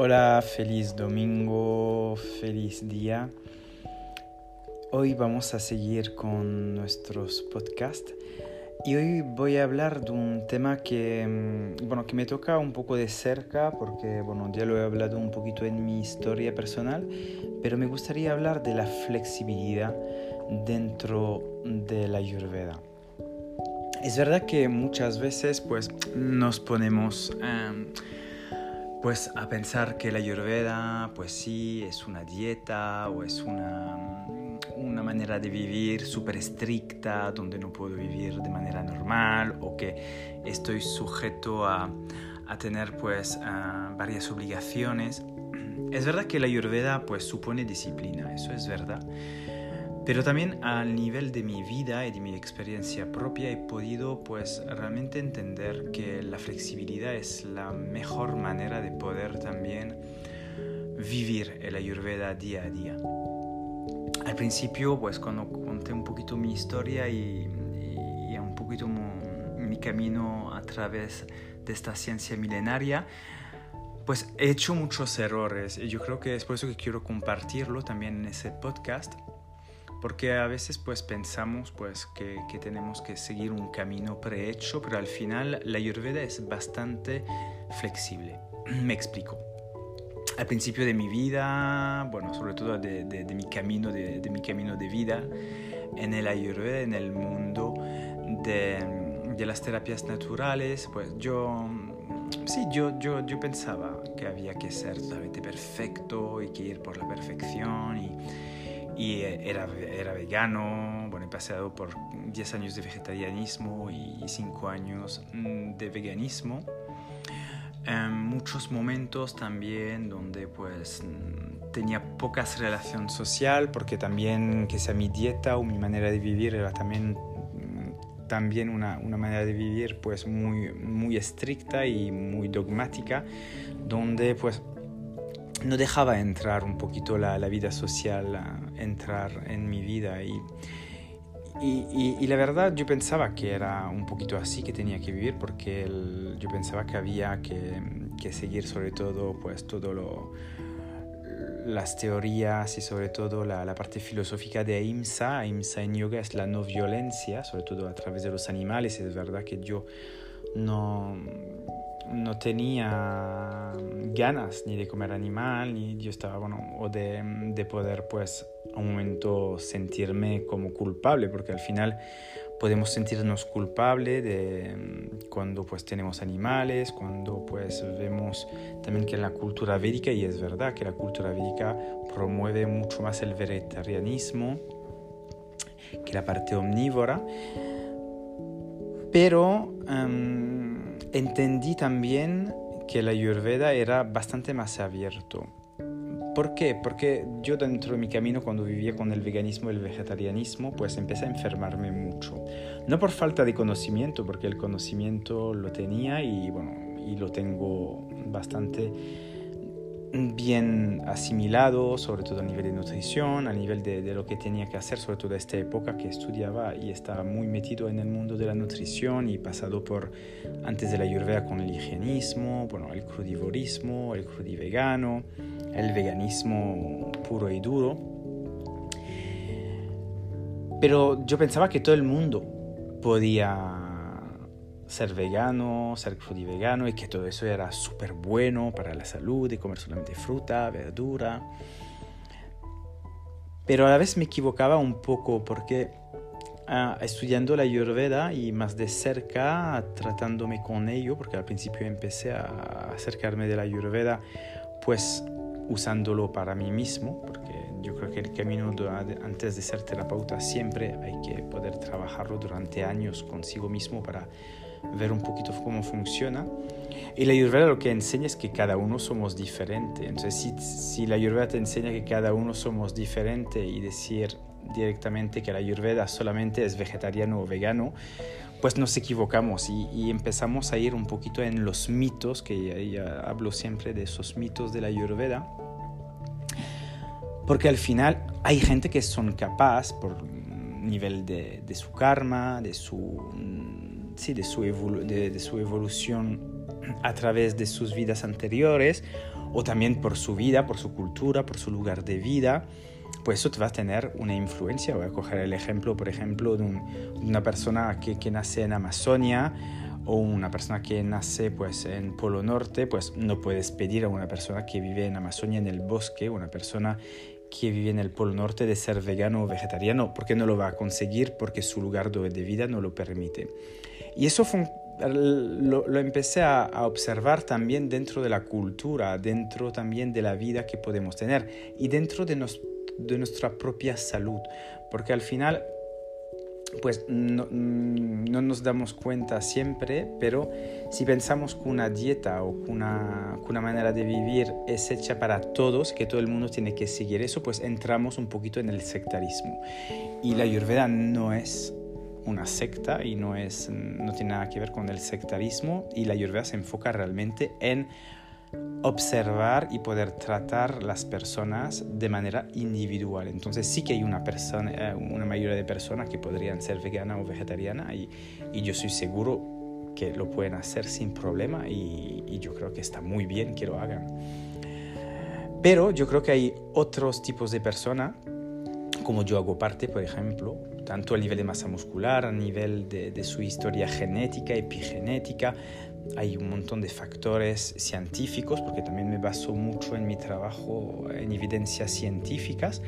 Hola, feliz domingo, feliz día. Hoy vamos a seguir con nuestros podcasts y hoy voy a hablar de un tema que, mm, bueno, que me toca un poco de cerca porque bueno, ya lo he hablado un poquito en mi historia personal, pero me gustaría hablar de la flexibilidad dentro de la ayurveda. Es verdad que muchas veces pues nos ponemos... Em, pues a pensar que la ayurveda, pues sí, es una dieta o es una, una manera de vivir súper estricta, donde no puedo vivir de manera normal o que estoy sujeto a, a tener pues varias obligaciones. Es verdad que la ayurveda pues supone disciplina, eso es verdad. Pero también al nivel de mi vida y de mi experiencia propia he podido pues realmente entender que la flexibilidad es la mejor manera de poder también vivir el ayurveda día a día. Al principio pues cuando conté un poquito mi historia y, y, un poquito mi camino a través de esta ciencia milenaria, pues he hecho muchos errores y yo creo que es por eso que quiero compartirlo también en ese podcast porque a veces pues pensamos pues que, tenemos que seguir un camino prehecho, pero al final la ayurveda es bastante flexible. Me explico. Al principio de mi vida, bueno, sobre todo de, mi, camino, de, de, mi camino de vida en el ayurveda, en el mundo de las terapias naturales, pues yo sí, yo, yo, yo pensaba que había que ser totalmente perfecto y que ir por la perfección y, y era, era vegano, bueno, he pasado por 10 años de vegetarianismo y 5 años mm, de veganismo. En muchos momentos también donde pues mm, tenía pocas relación social porque también que sea mi dieta o mi manera de vivir era también mm, también una, una, manera de vivir pues muy, muy estricta y muy dogmática donde pues no dejaba entrar un poquito la, vida social, entrar en mi vida y, y, la verdad yo pensaba que era un poquito así que tenía que vivir porque yo pensaba que había que, que, seguir sobre todo pues todo lo las teorías y sobre todo la, la parte filosófica de Ahimsa. Ahimsa en yoga es la no violencia, sobre todo a través de los animales. Es verdad que yo no no tenía ganas ni de comer animal, ni yo estaba, bueno, o de, de poder pues a un momento sentirme como culpable, porque al final podemos sentirnos culpables de cuando pues tenemos animales, cuando pues vemos también que la cultura védica, y es verdad que la cultura védica promueve mucho más el vegetarianismo que la parte omnívora, pero em, entendí también que la ayurveda era bastante más abierto. ¿Por qué? Porque yo dentro de mi camino cuando vivía con el veganismo y el vegetarianismo, pues empecé a enfermarme mucho. No por falta de conocimiento, porque el conocimiento lo tenía y bueno, y lo tengo bastante bien asimilado, sobre todo a nivel de nutrición, a nivel de, lo que tenía que hacer, sobre todo en esta época que estudiaba y estaba muy metido en el mundo de la nutrición y pasado por antes de la ayurveda con el higienismo, bueno, el crudivorismo, el crudivegano, el veganismo puro y duro. Pero yo pensaba que todo el mundo podía ser vegano, ser crudivegano y que todo eso era súper bueno para la salud y comer solamente fruta, verdura. Pero a la vez me equivocaba un poco porque ah, estudiando la ayurveda y más de cerca tratándome con ello, porque al principio empecé a acercarme de la ayurveda pues usándolo para mí mismo, porque yo creo que el camino antes de ser terapeuta siempre hay que poder trabajarlo durante años consigo mismo para ver un poquito cómo funciona. Y la Ayurveda lo que enseña es que cada uno somos diferentes. Entonces, si, si la Ayurveda te enseña que cada uno somos diferentes y decir directamente que la Ayurveda solamente es vegetariano o vegano, pues nos equivocamos y, y, empezamos a ir un poquito en los mitos, que ya, hablo siempre de esos mitos de la Ayurveda, porque al final hay gente que son capaz por nivel de, de su karma, de su de, su de, su evolución a través de sus vidas anteriores o también por su vida, por su cultura, por su lugar de vida, pues eso te va a tener una influencia. Voy a coger el ejemplo, por ejemplo, de, una persona que, que, nace en Amazonia o una persona que nace pues en Polo Norte, pues no puedes pedir a una persona que vive en Amazonia en el bosque, una persona que vive en el Polo Norte de ser vegano o vegetariano, porque no lo va a conseguir porque su lugar de vida no lo permite. Y eso lo, empecé a, observar también dentro de la cultura, dentro también de la vida que podemos tener y dentro de, de nuestra propia salud, porque al final pues no, no, nos damos cuenta siempre, pero si pensamos que una dieta o una, una, manera de vivir es hecha para todos, que todo el mundo tiene que seguir eso, pues entramos un poquito en el sectarismo. Y la ayurveda no es una secta y no, es, no tiene nada que ver con el sectarismo y la ayurveda se enfoca realmente en observar y poder tratar las personas de manera individual. Entonces sí que hay una, persona, eh, una mayoría de personas que podrían ser vegana o vegetariana y, y yo soy seguro que lo pueden hacer sin problema y, y yo creo que está muy bien que lo hagan. Pero yo creo que hay otros tipos de personas, como yo hago parte, por ejemplo, tanto a nivel de masa muscular, a nivel de, de su historia genética, epigenética, hay un montón de factores científicos, porque también me baso mucho en mi trabajo en evidencias científicas,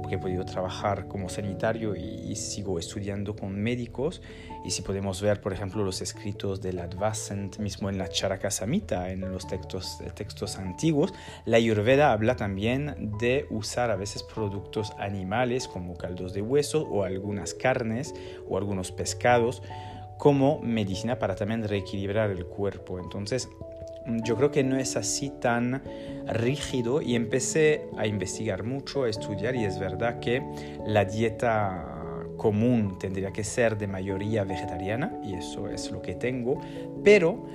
porque he podido trabajar como sanitario y, sigo estudiando con médicos. Y si podemos ver, por ejemplo, los escritos del Advacent, mismo en la Charaka Samhita, en los textos, textos antiguos, la Ayurveda habla también de usar a veces productos animales como caldos de hueso o algunas carnes o algunos pescados como medicina para también reequilibrar el cuerpo. Entonces, yo creo que no es así tan rígido y empecé a investigar mucho, a estudiar y es verdad que la dieta común tendría que ser de mayoría vegetariana y eso es lo que tengo, pero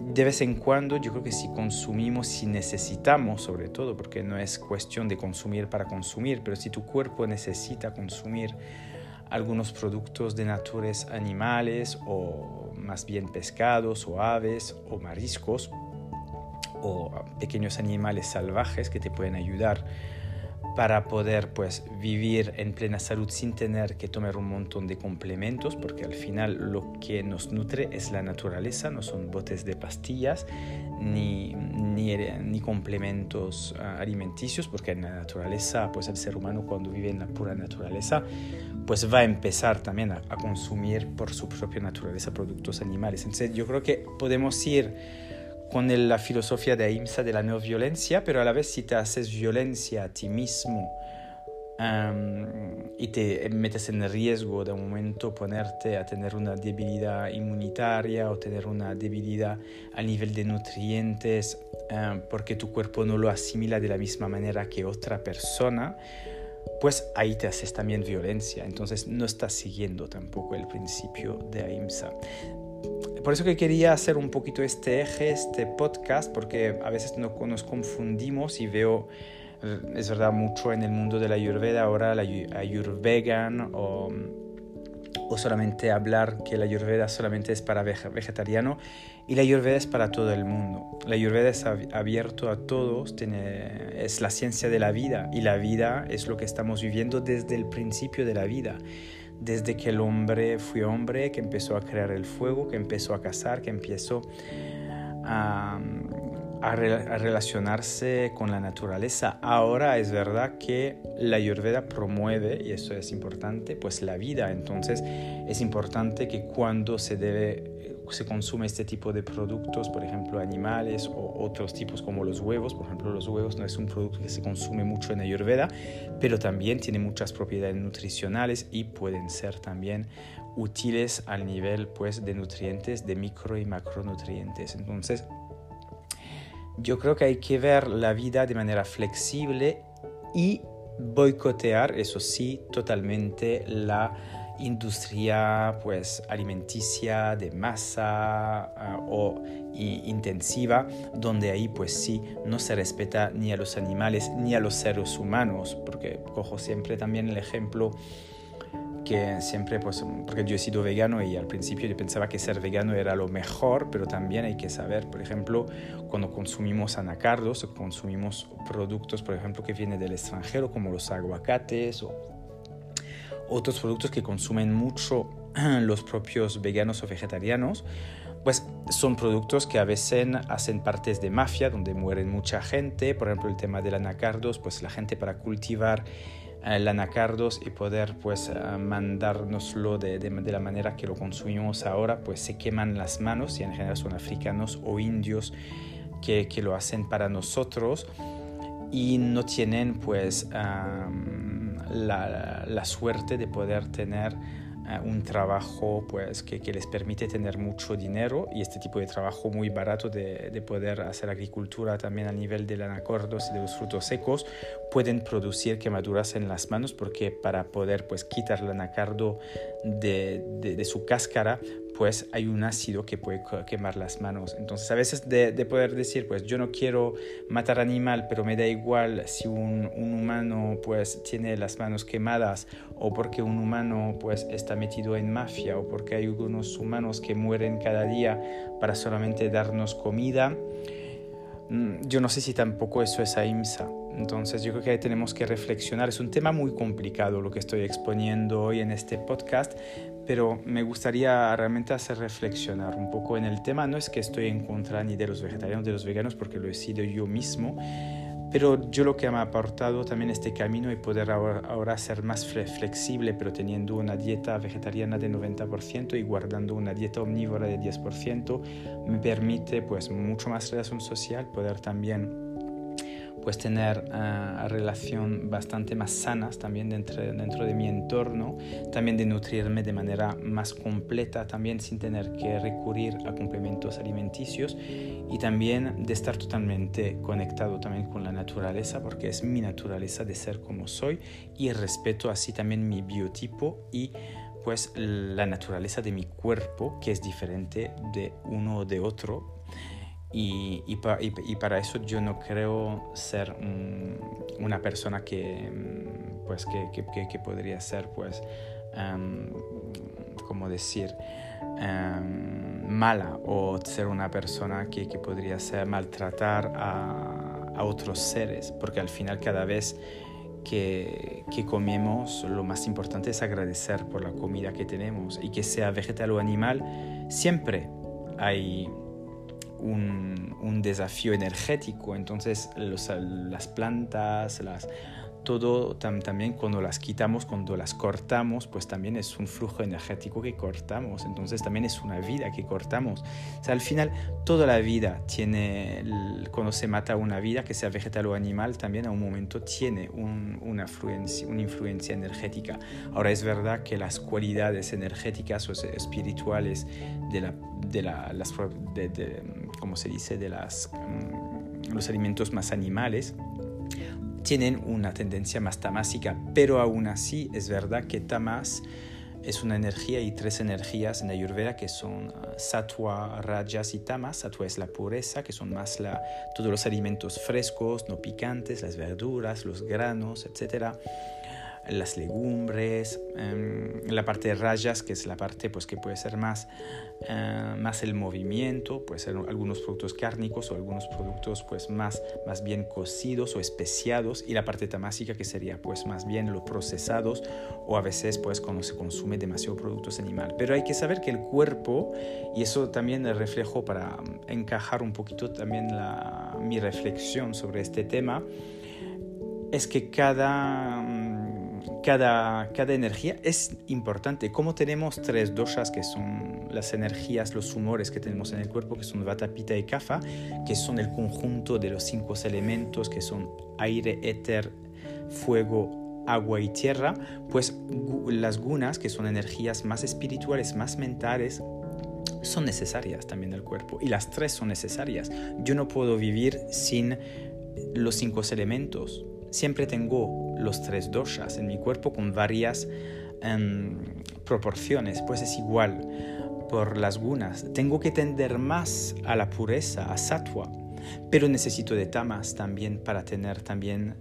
de vez en cuando yo creo que si consumimos, si necesitamos sobre todo, porque no es cuestión de consumir para consumir, pero si tu cuerpo necesita consumir algunos productos de naturales animales o más bien pescados o aves o mariscos o pequeños animales salvajes que te pueden ayudar para poder pues vivir en plena salud sin tener que tomar un montón de complementos porque al final lo que nos nutre es la naturaleza no son botes de pastillas ni, ni, ni complementos ah, alimenticios porque en la naturaleza pues el ser humano cuando vive en la pura naturaleza pues va a empezar también a, a consumir por su propia naturaleza productos animales. Entonces yo creo que podemos ir con la filosofía de Ahimsa de la no violencia, pero a la vez si te haces violencia a ti mismo y te metes en riesgo de un momento ponerte a tener una debilidad inmunitaria o tener una debilidad a nivel de nutrientes porque tu cuerpo no lo asimila de la misma manera que otra persona, pues ahí te haces también violencia. Entonces no estás siguiendo tampoco el principio de Ahimsa por eso que quería hacer un poquito este eje, este podcast, porque a veces nos confundimos y veo, es verdad, mucho en el mundo de la ayurveda ahora, la ayurvegan o, o solamente hablar que la ayurveda solamente es para vegetariano y la ayurveda es para todo el mundo. La ayurveda es abierto a todos, es la ciencia de la vida y la vida es lo que estamos viviendo desde el principio de la vida desde que el hombre fue hombre, que empezó a crear el fuego, que empezó a cazar, que empezó a, relacionarse con la naturaleza. Ahora es verdad que la ayurveda promueve, y eso es importante, pues la vida. Entonces es importante que cuando se debe se consume este tipo de productos, por ejemplo animales o otros tipos como los huevos. Por ejemplo, los huevos no es un producto que se consume mucho en Ayurveda, pero también tiene muchas propiedades nutricionales y pueden ser también útiles al nivel pues, de nutrientes, de micro y macronutrientes. Entonces, yo creo que hay que ver la vida de manera flexible y boicotear, eso sí, totalmente la industria pues alimenticia de masa ah, o intensiva donde ahí pues sí no se respeta ni a los animales ni a los seres humanos porque cojo siempre también el ejemplo que siempre, pues, porque yo he sido vegano y al principio yo pensaba que ser vegano era lo mejor, pero también hay que saber, por ejemplo, cuando consumimos anacardos consumimos productos, por ejemplo, que vienen del extranjero, como los aguacates o otros productos que consumen mucho los propios veganos o vegetarianos, pues son productos que a veces hacen partes de mafia, donde mueren mucha gente. Por ejemplo, el tema del anacardos, pues la gente para cultivar eh, el anacardos y poder pues eh, mandárnoslo de, de, la manera que lo consumimos ahora, pues se queman las manos y en general son africanos o indios que, que lo hacen para nosotros y no tienen pues la, suerte de poder tener un trabajo pues, que, les permite tener mucho dinero y este tipo de trabajo muy barato de, de poder hacer agricultura también a nivel de anacardos y de los frutos secos pueden producir quemaduras en las manos porque para poder pues, quitar el anacardo de su cáscara pues hay un ácido que puede quemar las manos. Entonces a veces de, de, poder decir, pues yo no quiero matar animal, pero me da igual si un, un, humano pues tiene las manos quemadas o porque un humano pues está metido en mafia o porque hay algunos humanos que mueren cada día para solamente darnos comida. Mm, yo no sé si tampoco eso es ahimsa. Entonces yo creo que tenemos que reflexionar. Es un tema muy complicado lo que estoy exponiendo hoy en este podcast, pero me gustaría realmente hacer reflexionar un poco en el tema. No es que estoy en contra ni de los vegetarianos ni de los veganos, porque lo he sido yo mismo, pero yo lo que me ha aportado también este camino y poder ahora, ahora ser más flexible, pero teniendo una dieta vegetariana de 90% y guardando una dieta omnívora de 10%, me permite pues mucho más relación social, poder también pues tener uh, relación bastante más sanas también dentro, dentro de mi entorno, también de nutrirme de manera más completa, también sin tener que recurrir a complementos alimenticios y también de estar totalmente conectado también con la naturaleza, porque es mi naturaleza de ser como soy y respeto así también mi biotipo y pues la naturaleza de mi cuerpo, que es diferente de uno o de otro, y, y, y, para eso yo no creo ser una persona que, mm, pues, que, que, que podría ser, pues, um, como decir, um, mala o ser una persona que, podría ser maltratar a, a, otros seres, porque al final cada vez que, que comemos lo más importante es agradecer por la comida que tenemos y que sea vegetal o animal, siempre hay un, desafío energético. Entonces las plantas, las, todo también cuando las quitamos, cuando las cortamos, pues también es un flujo energético que cortamos, entonces también es una vida que cortamos. O sea, al final toda la vida tiene, cuando se mata una vida, que sea vegetal o animal, también a un momento tiene una, influencia, una influencia energética. Ahora es verdad que las cualidades energéticas o espirituales de, la, de, la, las, de, como se dice, de las, mm, los alimentos más animales, tienen una tendencia más tamásica, pero aún así es verdad que tamas es una energía y tres energías en Ayurveda que son uh, sattva, rajas y tamas. Sattva es la pureza, que son más la, todos los alimentos frescos, no picantes, las verduras, los granos, etcétera las legumbres, em, la parte de rayas, que es la parte pues, que puede ser más, eh, más el movimiento, puede ser algunos productos cárnicos o algunos productos pues, más, más bien cocidos o especiados, y la parte tamásica, que sería pues, más bien los procesados o a veces pues, cuando se consume demasiado productos animales. Pero hay que saber que el cuerpo, y eso también reflejo para encajar un poquito también la, mi reflexión sobre este tema, es que cada cada, cada energía es importante. Como tenemos tres doshas, que son las energías, los humores que tenemos en el cuerpo, que son Vata, Pitta y Kapha, que son el conjunto de los cinco elementos, que son aire, éter, fuego, agua y tierra, pues las gunas, que son energías más espirituales, más mentales, son necesarias también del cuerpo. Y las tres son necesarias. Yo no puedo vivir sin los cinco elementos. Siempre tengo los tres doshas en mi cuerpo con varias em, proporciones, pues es igual por las gunas. Tengo que tender más a la pureza, a sattva, pero necesito de tamas también para tener también,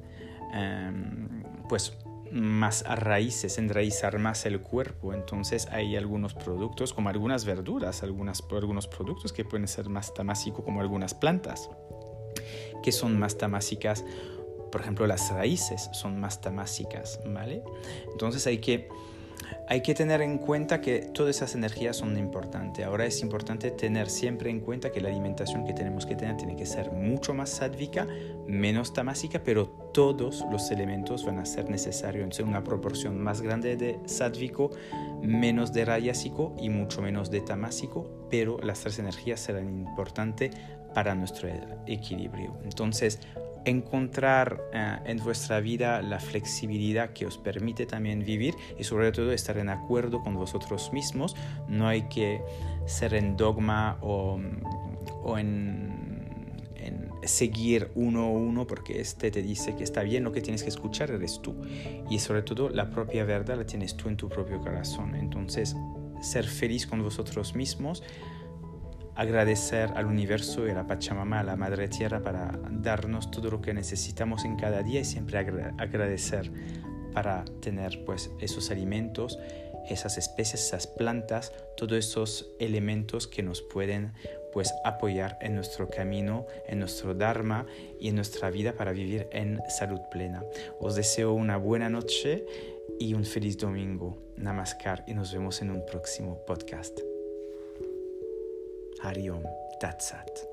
em, pues más raíces, enraizar más el cuerpo. Entonces hay algunos productos, como algunas verduras, algunos productos que pueden ser más tamásicos, como algunas plantas, que son más tamásicas. Por ejemplo, las raíces son más tamásicas, ¿vale? Entonces hay que hay que tener en cuenta que todas esas energías son importantes. Ahora es importante tener siempre en cuenta que la alimentación que tenemos que tener tiene que ser mucho más sádvica, menos tamásica, pero todos los elementos van a ser necesarios en una proporción más grande de sádvico, menos de rayásico y mucho menos de tamásico, pero las tres energías serán importantes para nuestro equilibrio. Entonces, encontrar eh, en vuestra vida la flexibilidad que os permite también vivir y sobre todo estar en acuerdo con vosotros mismos. No hay que ser en dogma o, o en, en, seguir uno a uno porque este te dice que está bien, lo que tienes que escuchar eres tú. Y sobre todo la propia verdad la tienes tú en tu propio corazón. Entonces, ser feliz con vosotros mismos agradecer al universo y a la Pachamama, a la Madre Tierra, para darnos todo lo que necesitamos en cada día y siempre agradecer para tener pues esos alimentos, esas especies, esas plantas, todos esos elementos que nos pueden pues apoyar en nuestro camino, en nuestro Dharma y en nuestra vida para vivir en salud plena. Os deseo una buena noche y un feliz domingo. Namaskar y nos vemos en un próximo podcast. Hariom Tatsat.